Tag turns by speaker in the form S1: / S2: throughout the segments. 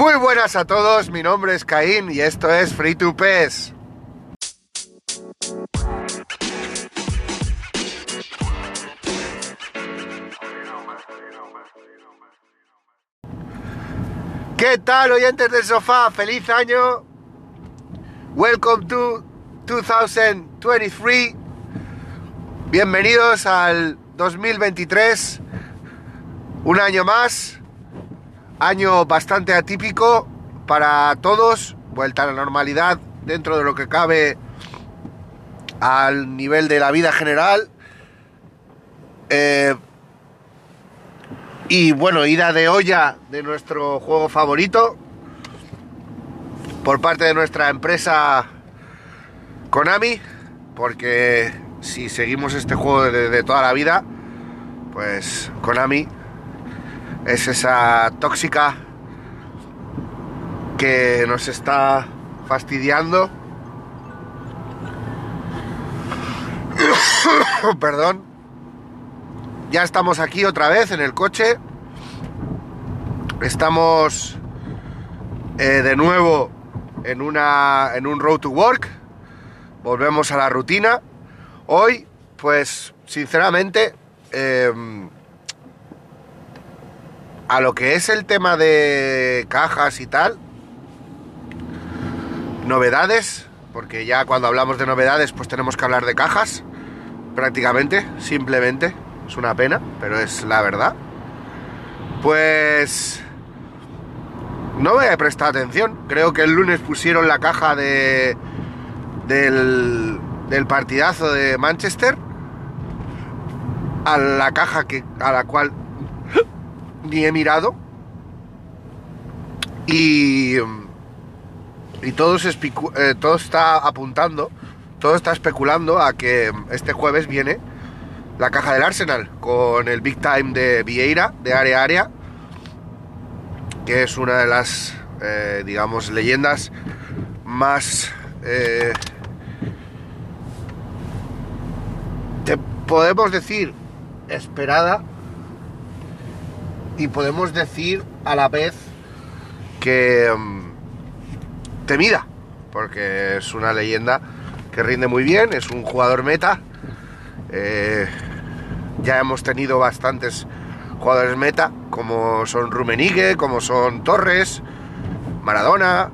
S1: Muy buenas a todos, mi nombre es Caín y esto es Free to Pes. ¿Qué tal, oyentes del sofá? ¡Feliz año! Welcome to 2023. Bienvenidos al 2023. Un año más. Año bastante atípico para todos. Vuelta a la normalidad dentro de lo que cabe al nivel de la vida general. Eh, y bueno, ida de olla de nuestro juego favorito por parte de nuestra empresa Konami, porque si seguimos este juego de, de, toda la vida, pues Konami es esa tóxica que nos está fastidiando. Perdón. Ya estamos aquí otra vez en el coche. Estamos eh, de nuevo en, una, en un road to work. Volvemos a la rutina. Hoy, pues, sinceramente, eh, a lo que es el tema de cajas y tal, novedades, porque ya cuando hablamos de novedades, pues tenemos que hablar de cajas, prácticamente, simplemente. Es una pena, pero es la verdad. Pues no voy a prestar atención. Creo que el lunes pusieron la caja de del, del partidazo de Manchester a la caja que a la cual ni he mirado. Y y eh, todo está apuntando todo está especulando a que este jueves viene la caja del Arsenal con el Big Time de Vieira, de área área, que es una de las, eh, digamos, leyendas más... Eh, te podemos decir esperada y podemos decir a la vez que um, temida, porque es una leyenda que rinde muy bien, es un jugador meta. Eh, ya hemos tenido bastantes jugadores meta, como son Rumenigue, como son Torres, Maradona,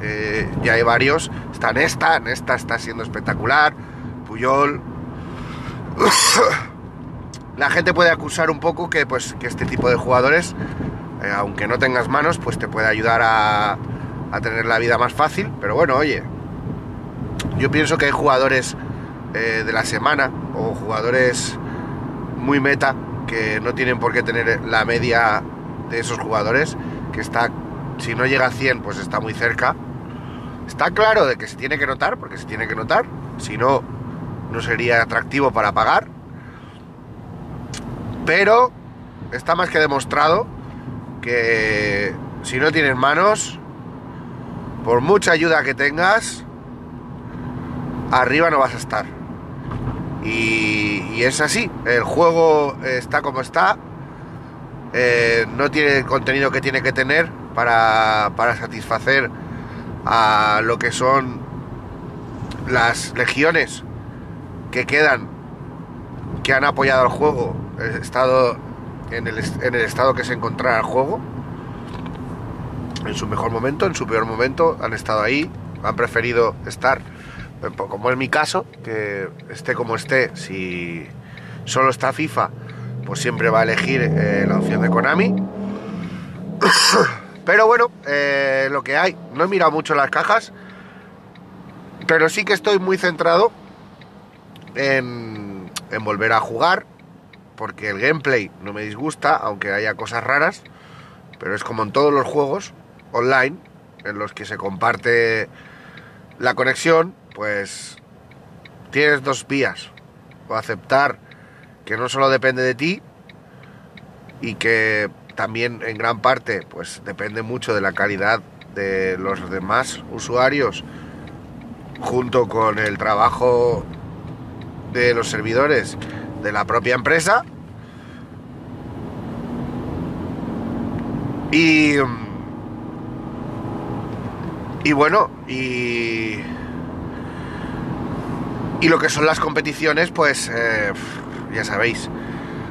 S1: eh, ya hay varios. Está Nesta, Nesta está siendo espectacular, Puyol. La gente puede acusar un poco que, pues, que este tipo de jugadores, eh, aunque no tengas manos, pues te puede ayudar a, tener la vida más fácil. Pero bueno, oye, yo pienso que hay jugadores eh, de la semana o jugadores muy meta que no tienen por qué tener la media de esos jugadores, que está, si no llega a 100, pues está muy cerca. Está claro de que se tiene que notar, porque se tiene que notar, si no, no sería atractivo para pagar. Pero está más que demostrado que si no tienes manos, por mucha ayuda que tengas, arriba no vas a estar. Y, es así, el juego está como está, eh, no tiene el contenido que tiene que tener para, para satisfacer a lo que son las legiones que quedan, que han apoyado al juego, el estado, en, el, en el estado que se encontrara el juego, en su mejor momento, en su peor momento, han estado ahí, han preferido estar como es mi caso, que esté como esté, si solo está FIFA, pues siempre va a elegir eh, la opción de Konami. Pero bueno, eh, lo que hay, no he mirado mucho las cajas, pero sí que estoy muy centrado en, en volver a jugar, porque el gameplay no me disgusta, aunque haya cosas raras, pero es como en todos los juegos online, en los que se comparte la conexión, pues tienes dos vías. O aceptar que no solo depende de ti y que también en gran parte pues depende mucho de la calidad de los demás usuarios junto con el trabajo de los servidores de la propia empresa y y bueno, y... Y lo que son las competiciones, pues eh, ya sabéis,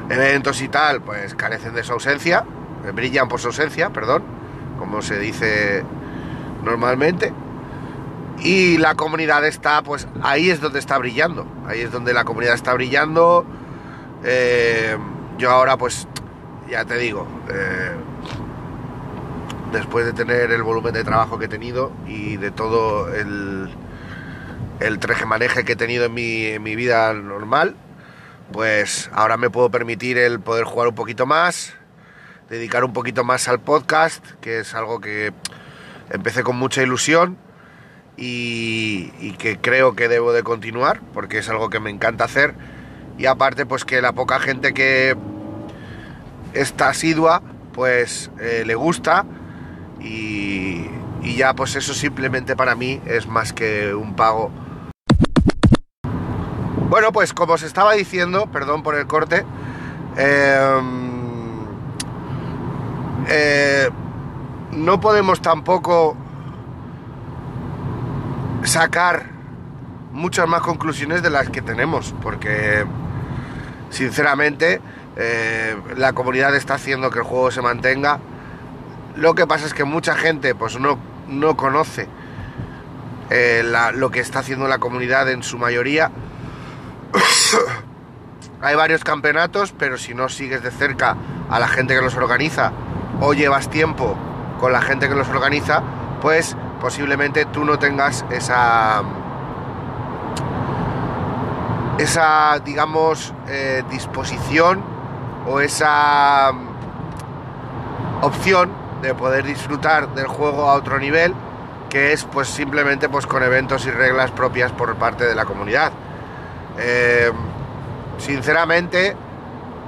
S1: eventos y tal, pues carecen de su ausencia, brillan por su ausencia, perdón, como se dice normalmente. Y la comunidad está, pues ahí es donde está brillando, ahí es donde la comunidad está brillando. Eh, yo ahora, pues, ya te digo, eh, después de tener el volumen de trabajo que he tenido y de todo el, el treje maneje que he tenido en mi, mi vida normal, pues ahora me puedo permitir el poder jugar un poquito más, dedicar un poquito más al podcast, que es algo que empecé con mucha ilusión y, que creo que debo de continuar, porque es algo que me encanta hacer. Y aparte, pues que la poca gente que está asidua, pues eh, le gusta. Y, ya pues eso simplemente para mí es más que un pago. Bueno, pues como os estaba diciendo, perdón por el corte, em, eh, no podemos tampoco sacar muchas más conclusiones de las que tenemos, porque sinceramente eh, la comunidad está haciendo que el juego se mantenga. Lo que pasa es que mucha gente pues no, no conoce eh, lo que está haciendo la comunidad en su mayoría hay varios campeonatos, pero si no sigues de cerca a la gente que los organiza o llevas tiempo con la gente que los organiza, pues posiblemente tú no tengas esa esa digamos eh, disposición o esa opción de poder disfrutar del juego a otro nivel que es pues simplemente pues con eventos y reglas propias por parte de la comunidad. Eh, sinceramente,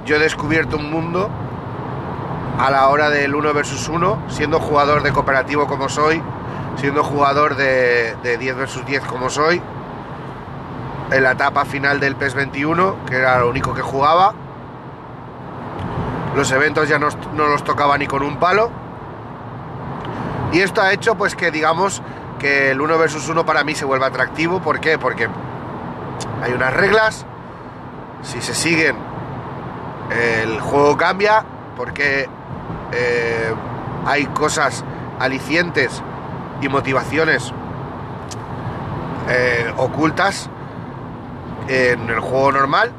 S1: yo he descubierto un mundo a la hora del 1 versus 1, siendo jugador de cooperativo como soy, siendo jugador de, 10 versus 10 como soy, en la etapa final del PES 21, que era lo único que jugaba. Los eventos ya no, no los tocaba ni con un palo. Y esto ha hecho pues que digamos que el 1 versus 1 para mí se vuelva atractivo. ¿Por qué? Porque hay unas reglas, si se siguen el juego cambia porque eh, hay cosas alicientes y motivaciones eh, ocultas en el juego normal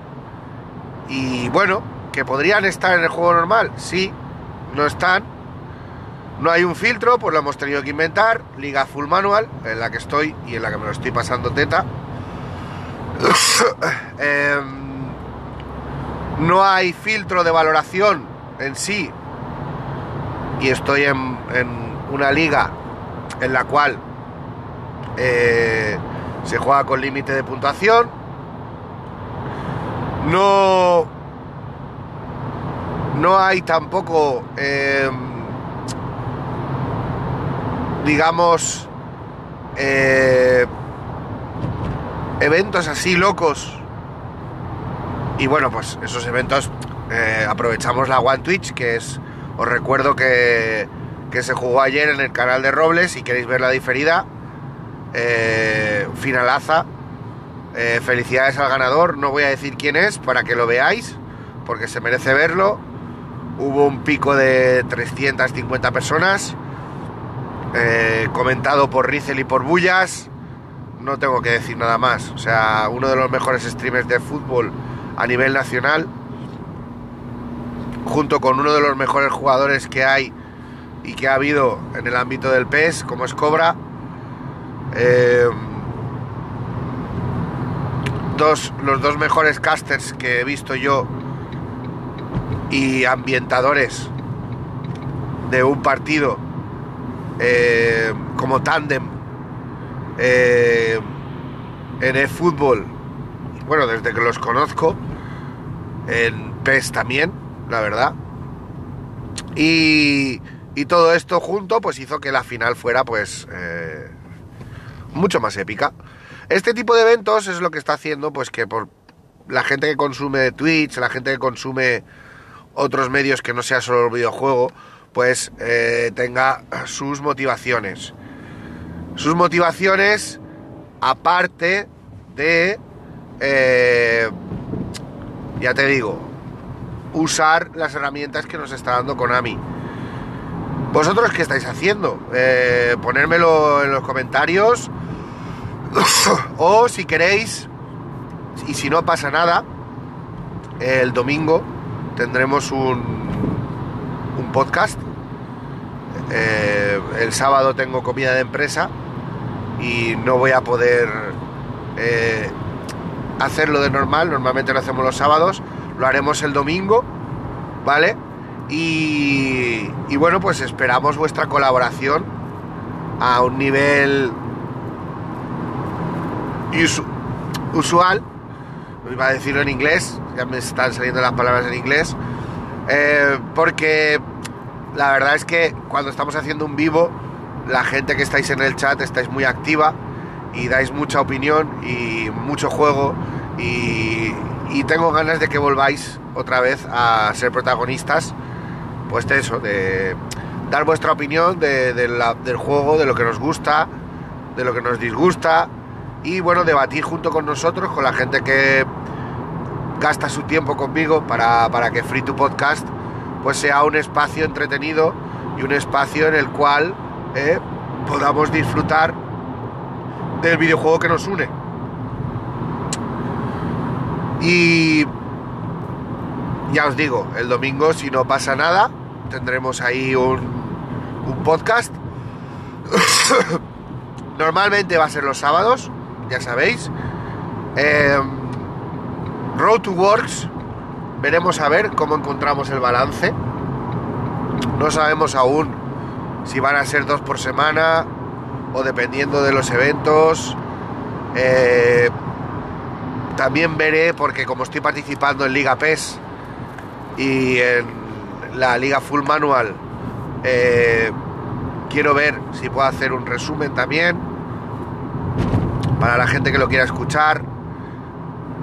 S1: y bueno, que podrían estar en el juego normal, sí, no están. No hay un filtro, pues lo hemos tenido que inventar. Liga Full Manual, en la que estoy y en la que me lo estoy pasando teta. Em, no hay filtro de valoración en sí. Y estoy en, una liga en la cual eh, se juega con límite de puntuación. No, no hay tampoco, em, digamos, eh, eventos así locos. Y bueno, pues esos eventos eh, aprovechamos la One Twitch, que es, os recuerdo que, que, se jugó ayer en el canal de Robles, si queréis ver la diferida, eh, finalaza. Eh, felicidades al ganador, no voy a decir quién es para que lo veáis, porque se merece verlo. Hubo un pico de 350 personas, comentado por Rizel y por Bullas no tengo que decir nada más. O sea, uno de los mejores streamers de fútbol a nivel nacional, junto con uno de los mejores jugadores que hay y que ha habido en el ámbito del PES, como es Cobra. Eh, los dos mejores casters que he visto yo y ambientadores de un partido eh, como tándem eh, en el fútbol, bueno, desde que los conozco, en PES también, la verdad. Y, y todo esto junto, pues hizo que la final fuera, pues, eh, mucho más épica. Este tipo de eventos es lo que está haciendo, pues, que por la gente que consume Twitch, la gente que consume otros medios que no sea solo el videojuego, pues eh, tenga sus motivaciones sus motivaciones, aparte de, eh, ya te digo, usar las herramientas que nos está dando Konami. ¿Vosotros qué estáis haciendo? Eh, ponérmelo en los comentarios. o si queréis, y si no pasa nada, el domingo tendremos un, un podcast. Eh, el sábado tengo comida de empresa y no voy a poder eh, hacerlo de normal. Normalmente lo hacemos los sábados, lo haremos el domingo, ¿vale? Y, y bueno, pues esperamos vuestra colaboración a un nivel usual. Iba a decirlo en inglés, ya me están saliendo las palabras en inglés. Eh, porque la verdad es que cuando estamos haciendo un vivo, la gente que estáis en el chat estáis muy activa y dais mucha opinión y mucho juego y, tengo ganas de que volváis otra vez a ser protagonistas, pues de eso, de dar vuestra opinión del juego, de lo que nos gusta, de lo que nos disgusta y bueno, debatir junto con nosotros, con la gente que gasta su tiempo conmigo para, que Free to Podcast pues sea un espacio entretenido y un espacio en el cual eh, podamos disfrutar del videojuego que nos une. Y ya os digo, el domingo, si no pasa nada, tendremos ahí un podcast. Normalmente va a ser los sábados, ya sabéis. Eh, Road to Works, veremos a ver cómo encontramos el balance. No sabemos aún si van a ser dos por semana o dependiendo de los eventos. Eh, también veré, porque como estoy participando en Liga PES y en la Liga Full Manual, eh, quiero ver si puedo hacer un resumen también para la gente que lo quiera escuchar.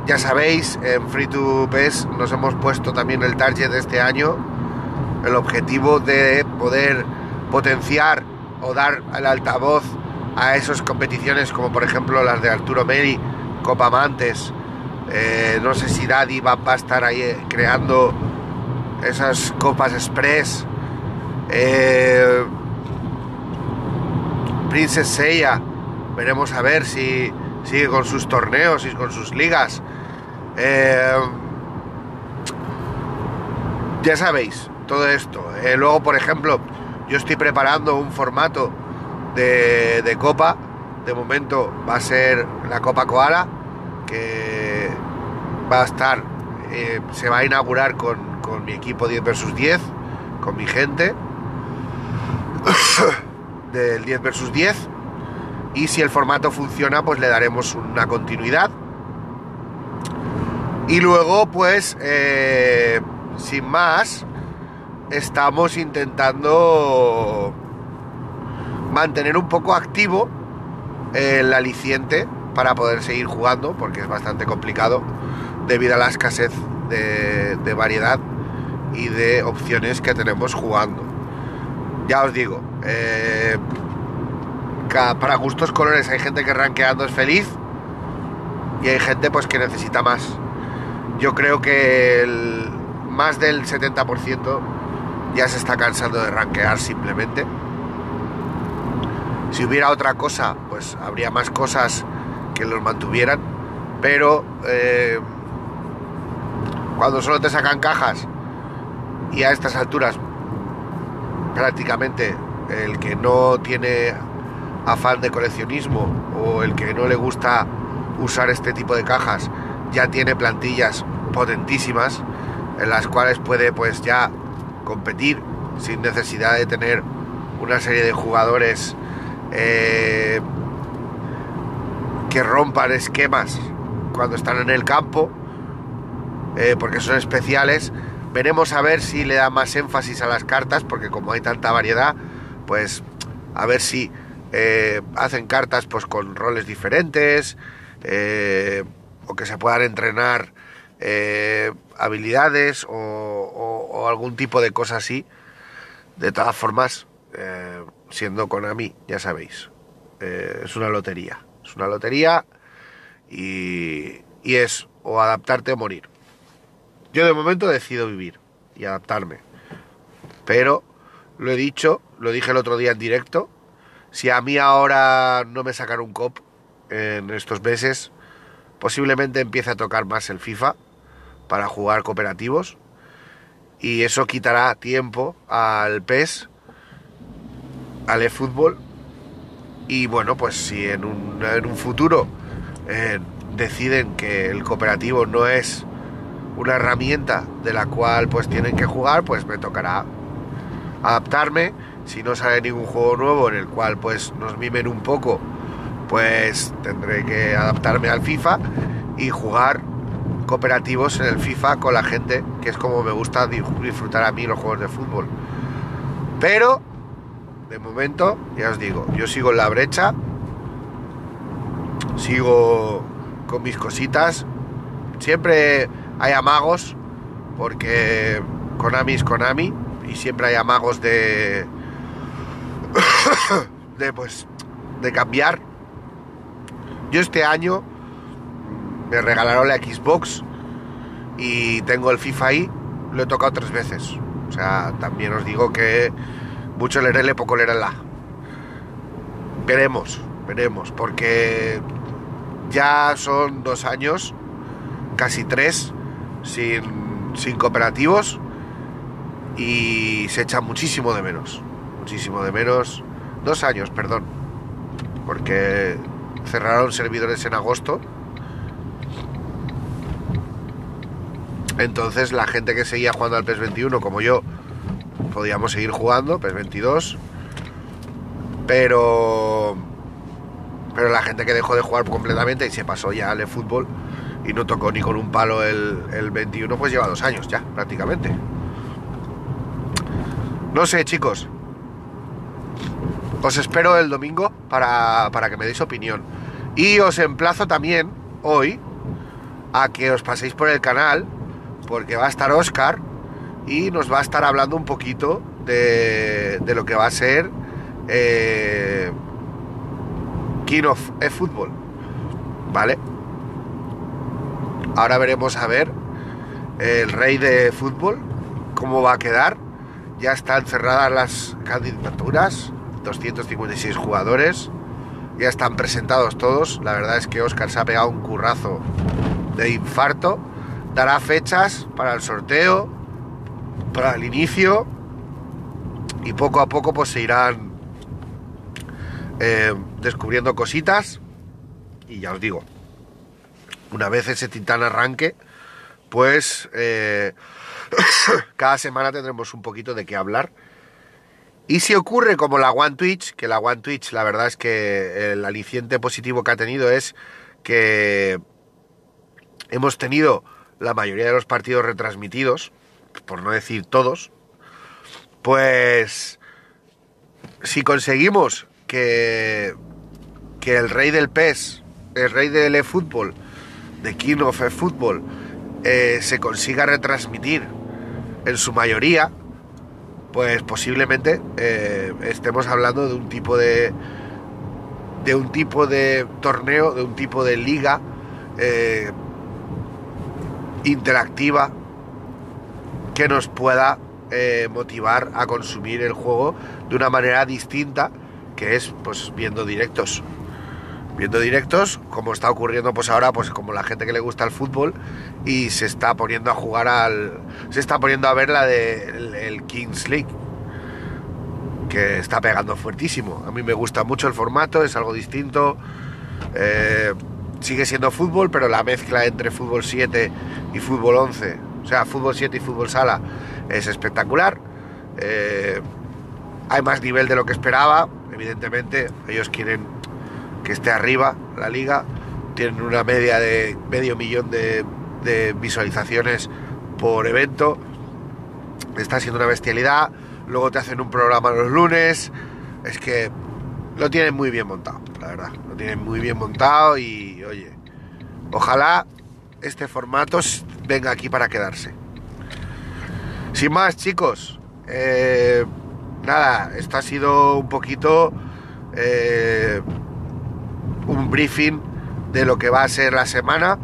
S1: Ya sabéis, en Free to PES nos hemos puesto también el target de este año, el objetivo de poder potenciar o dar el altavoz a esas competiciones como por ejemplo las de Arturo Meri, Copa Amantes. Eh, no sé si Daddy va, a estar ahí eh, creando esas copas express. Eh, Princess Seiya Veremos a ver si sigue con sus torneos y con sus ligas. Eh, ya sabéis, todo esto. Eh, luego, por ejemplo, yo estoy preparando un formato de, copa. De momento va a ser la Copa Koala, que va a estar, eh, se va a inaugurar con, con mi equipo 10 versus 10, con mi gente, del 10 versus 10 y si el formato funciona pues le daremos una continuidad. Y luego pues eh, sin más estamos intentando mantener un poco activo el aliciente para poder seguir jugando porque es bastante complicado debido a la escasez de, variedad y de opciones que tenemos jugando. Ya os digo eh, para gustos colores hay gente que rankeando es feliz y hay gente pues que necesita más. Yo creo que más del 70% ya se está cansando de rankear simplemente. Si hubiera otra cosa, pues habría más cosas que los mantuvieran. Pero eh, cuando solo te sacan cajas y a estas alturas prácticamente el que no tiene afán de coleccionismo o el que no le gusta usar este tipo de cajas ya tiene plantillas potentísimas en las cuales puede pues ya competir sin necesidad de tener una serie de jugadores eh, que rompan esquemas cuando están en el campo eh, porque son especiales. Veremos a ver si le da más énfasis a las cartas porque como hay tanta variedad pues a ver si eh, hacen cartas pues con roles diferentes eh, o que se puedan entrenar eh, habilidades o, algún tipo de cosa así de todas formas siendo Konami ya sabéis es una lotería. Es una lotería y, y es o adaptarte o morir. Yo de momento decido vivir y adaptarme. Pero lo he dicho, lo dije el otro día en directo. Si a mí ahora no me sacan un cop en estos meses, posiblemente empiece a tocar más el FIFA para jugar cooperativos. Y eso quitará tiempo al PES, al eFootball. Y bueno, pues si en un, en un futuro eh, deciden que el cooperativo no es una herramienta de la cual pues tienen que jugar, pues me tocará adaptarme. Si no sale ningún juego nuevo en el cual pues nos mimen un poco, pues tendré que adaptarme al FIFA y jugar cooperativos en el FIFA con la gente, que es como me gusta disfrutar a mí los juegos de fútbol. Pero, de momento, ya os digo, yo sigo en la brecha, sigo con mis cositas, siempre hay amagos, porque Konami es Konami, y siempre hay amagos de... de pues... de cambiar. Yo este año me regalaron la Xbox y tengo el FIFA ahí, lo he tocado tres veces. O sea, también os digo que mucho leerle, poco leerla. Veremos, veremos, porque ya son dos años, casi tres, sin, sin cooperativos y se echa muchísimo de menos. Muchísimo de menos. Dos años, perdón. Porque cerraron servidores en agosto Entonces la gente que seguía jugando al PES 21 como yo, podíamos seguir jugando, PES 22, pero pero la gente que dejó de jugar completamente y se pasó ya al fútbol y no tocó ni con un palo el, el 21, pues lleva dos años ya, prácticamente. No sé, chicos. Os espero el domingo para, para que me deis opinión. Y os emplazo también hoy a que os paséis por el canal porque va a estar Oscar y nos va a estar hablando un poquito de, lo que va a ser eh, King of Football, ¿vale? Ahora veremos a ver el rey de fútbol, cómo va a quedar. Ya están cerradas las candidaturas, 256 jugadores, ya están presentados todos. La verdad es que Oscar se ha pegado un currazo de infarto dará fechas para el sorteo, para el inicio y poco a poco pues se irán eh, descubriendo cositas y ya os digo, una vez ese titán arranque, pues eh, cada semana tendremos un poquito de qué hablar. Y si ocurre como la One Twitch, que la One Twitch la verdad es que el aliciente positivo que ha tenido es que hemos tenido la mayoría de los partidos retransmitidos, por no decir todos, pues si conseguimos que, que el rey del PES, el rey del eFootball, de King of eFootball, eh, se consiga retransmitir en su mayoría, pues posiblemente eh, estemos hablando de un tipo de de un tipo de torneo, de un tipo de liga eh, interactiva que nos pueda eh, motivar a consumir el juego de una manera distinta que es pues viendo directos viendo directos como está ocurriendo pues ahora pues como la gente que le gusta el fútbol y se está poniendo a jugar al se está poniendo a ver la de Kings League que está pegando fuertísimo a mí me gusta mucho el formato es algo distinto eh, sigue siendo fútbol, pero la mezcla entre fútbol 7 y fútbol 11, o sea, fútbol 7 y fútbol sala, es espectacular. Eh, hay más nivel de lo que esperaba, evidentemente, ellos quieren que esté arriba la liga, tienen una media de medio millón de, visualizaciones por evento, está siendo una bestialidad, luego te hacen un programa los lunes, es que lo tienen muy bien montado, la verdad. Lo tienen muy bien montado y, oye, ojalá este formato venga aquí para quedarse. Sin más, chicos, eh, nada, esto ha sido un poquito eh, briefing de lo que va a ser la semana,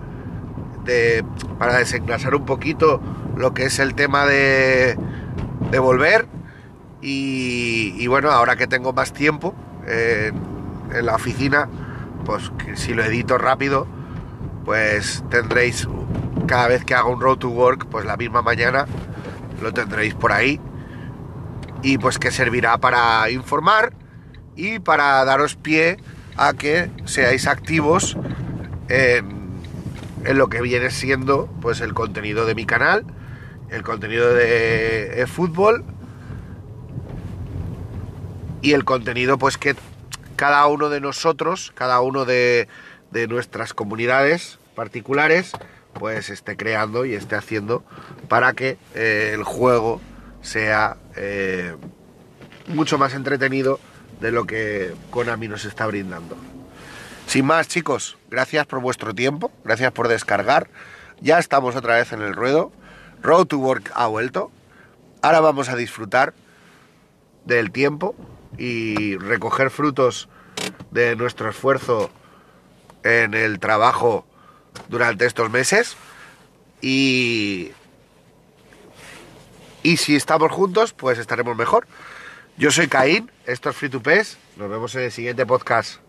S1: de, para desenclasar un poquito lo que es el tema de, de volver. Y, bueno, ahora que tengo más tiempo en, en la oficina, pues si lo edito rápido, pues tendréis cada vez que haga un road to work, pues la misma mañana lo tendréis por ahí. Y pues que servirá para informar y para daros pie a que seáis activos en, en lo que viene siendo pues el contenido de mi canal, el contenido de, fútbol y el contenido pues que cada uno de nosotros, cada uno de, de nuestras comunidades particulares, pues esté creando y esté haciendo para que eh, el juego sea eh, mucho más entretenido de lo que Konami nos está brindando. Sin más, chicos, gracias por vuestro tiempo, gracias por descargar. Ya estamos otra vez en el ruedo. Road to Work ha vuelto. Ahora vamos a disfrutar del tiempo y recoger frutos de nuestro esfuerzo en el trabajo durante estos meses. Y, y si estamos juntos, pues estaremos mejor. Yo soy Caín, esto es Free to Pes. Nos vemos en el siguiente podcast.